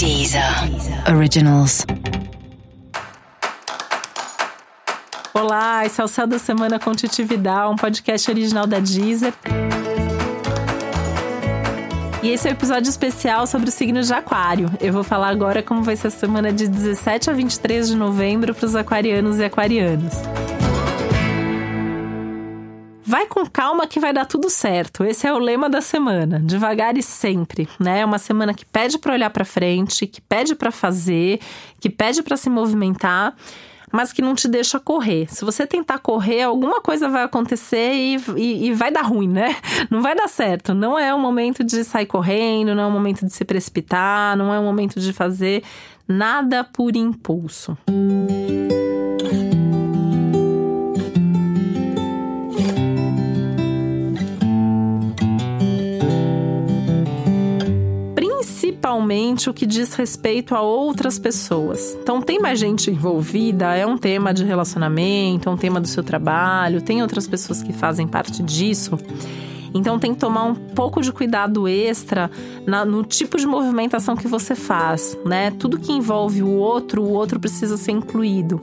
Deezer Originals. Olá, esse é o Céu da Semana com um podcast original da Deezer. E esse é o um episódio especial sobre o signo de Aquário. Eu vou falar agora como vai ser a semana de 17 a 23 de novembro para os aquarianos e aquarianas. Vai com calma que vai dar tudo certo. Esse é o lema da semana. Devagar e sempre, né? É uma semana que pede para olhar para frente, que pede para fazer, que pede para se movimentar, mas que não te deixa correr. Se você tentar correr, alguma coisa vai acontecer e, e, e vai dar ruim, né? Não vai dar certo. Não é o momento de sair correndo, não é o momento de se precipitar, não é o momento de fazer nada por impulso. Música principalmente o que diz respeito a outras pessoas. Então, tem mais gente envolvida, é um tema de relacionamento, é um tema do seu trabalho, tem outras pessoas que fazem parte disso. Então tem que tomar um pouco de cuidado extra na, no tipo de movimentação que você faz, né? Tudo que envolve o outro, o outro precisa ser incluído.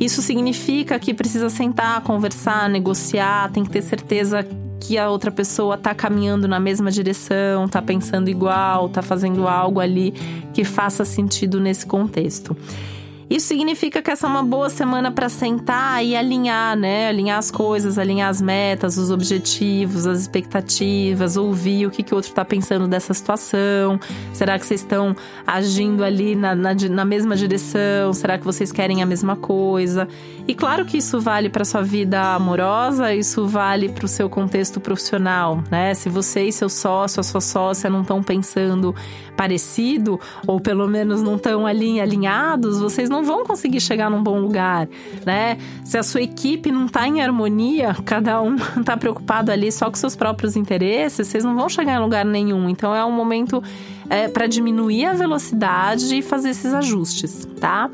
Isso significa que precisa sentar, conversar, negociar, tem que ter certeza que a outra pessoa tá caminhando na mesma direção, tá pensando igual, tá fazendo algo ali que faça sentido nesse contexto. Isso significa que essa é uma boa semana para sentar e alinhar, né? Alinhar as coisas, alinhar as metas, os objetivos, as expectativas, ouvir o que, que o outro está pensando dessa situação. Será que vocês estão agindo ali na, na, na mesma direção? Será que vocês querem a mesma coisa? E claro que isso vale para sua vida amorosa, isso vale para o seu contexto profissional, né? Se você e seu sócio, a sua sócia não estão pensando parecido, ou pelo menos não estão ali alinhados, vocês não vão conseguir chegar num bom lugar, né? Se a sua equipe não está em harmonia, cada um está preocupado ali só com seus próprios interesses, vocês não vão chegar em lugar nenhum. Então é um momento é, para diminuir a velocidade e fazer esses ajustes, tá?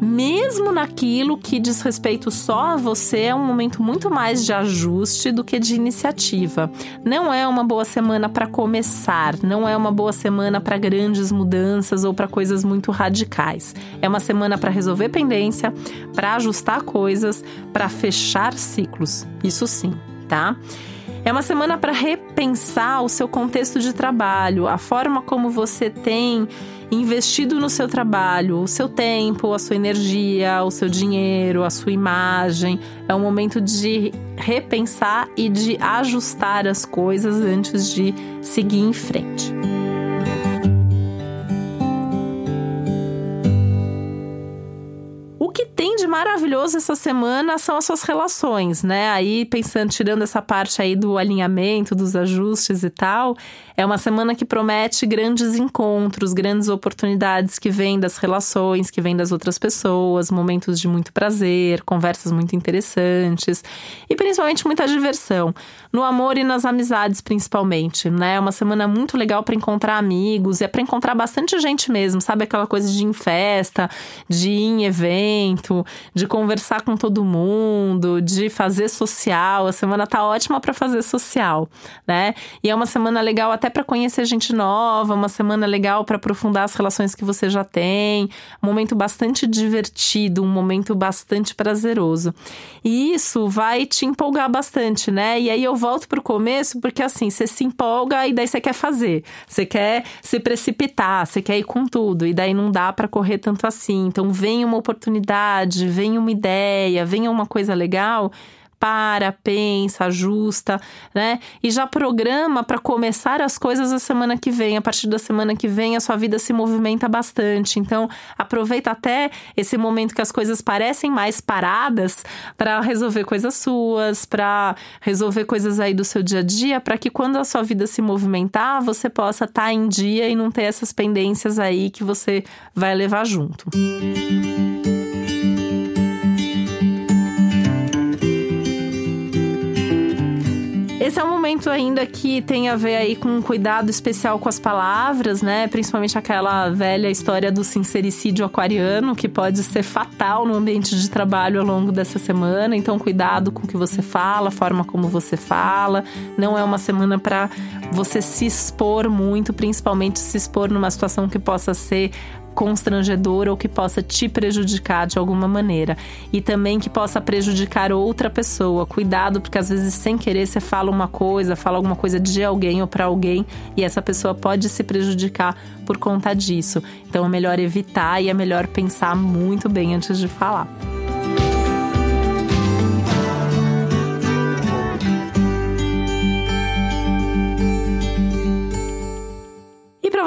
Mesmo naquilo que diz respeito só a você, é um momento muito mais de ajuste do que de iniciativa. Não é uma boa semana para começar, não é uma boa semana para grandes mudanças ou para coisas muito radicais. É uma semana para resolver pendência, para ajustar coisas, para fechar ciclos. Isso sim, tá? É uma semana para repensar o seu contexto de trabalho, a forma como você tem investido no seu trabalho, o seu tempo, a sua energia, o seu dinheiro, a sua imagem. É um momento de repensar e de ajustar as coisas antes de seguir em frente. Maravilhoso essa semana são as suas relações, né? Aí pensando, tirando essa parte aí do alinhamento, dos ajustes e tal, é uma semana que promete grandes encontros, grandes oportunidades que vêm das relações, que vêm das outras pessoas, momentos de muito prazer, conversas muito interessantes e principalmente muita diversão, no amor e nas amizades principalmente, né? É uma semana muito legal para encontrar amigos, é para encontrar bastante gente mesmo, sabe aquela coisa de ir em festa, de ir em evento, de conversar com todo mundo, de fazer social. A semana tá ótima para fazer social, né? E é uma semana legal até para conhecer gente nova, uma semana legal para aprofundar as relações que você já tem, um momento bastante divertido, um momento bastante prazeroso. E isso vai te empolgar bastante, né? E aí eu volto pro começo porque assim, você se empolga e daí você quer fazer. Você quer se precipitar, você quer ir com tudo e daí não dá para correr tanto assim. Então vem uma oportunidade, vem uma ideia, vem uma coisa legal, para, pensa, ajusta, né? E já programa para começar as coisas a semana que vem. A partir da semana que vem, a sua vida se movimenta bastante. Então, aproveita até esse momento que as coisas parecem mais paradas para resolver coisas suas, para resolver coisas aí do seu dia a dia, para que quando a sua vida se movimentar, você possa estar tá em dia e não ter essas pendências aí que você vai levar junto. Música Esse é um momento ainda que tem a ver aí com um cuidado especial com as palavras, né? Principalmente aquela velha história do sincericídio aquariano, que pode ser fatal no ambiente de trabalho ao longo dessa semana. Então, cuidado com o que você fala, a forma como você fala. Não é uma semana para você se expor muito, principalmente se expor numa situação que possa ser constrangedora ou que possa te prejudicar de alguma maneira. E também que possa prejudicar outra pessoa. Cuidado, porque às vezes sem querer você fala uma coisa, fala alguma coisa de alguém ou para alguém e essa pessoa pode se prejudicar por conta disso. Então é melhor evitar e é melhor pensar muito bem antes de falar.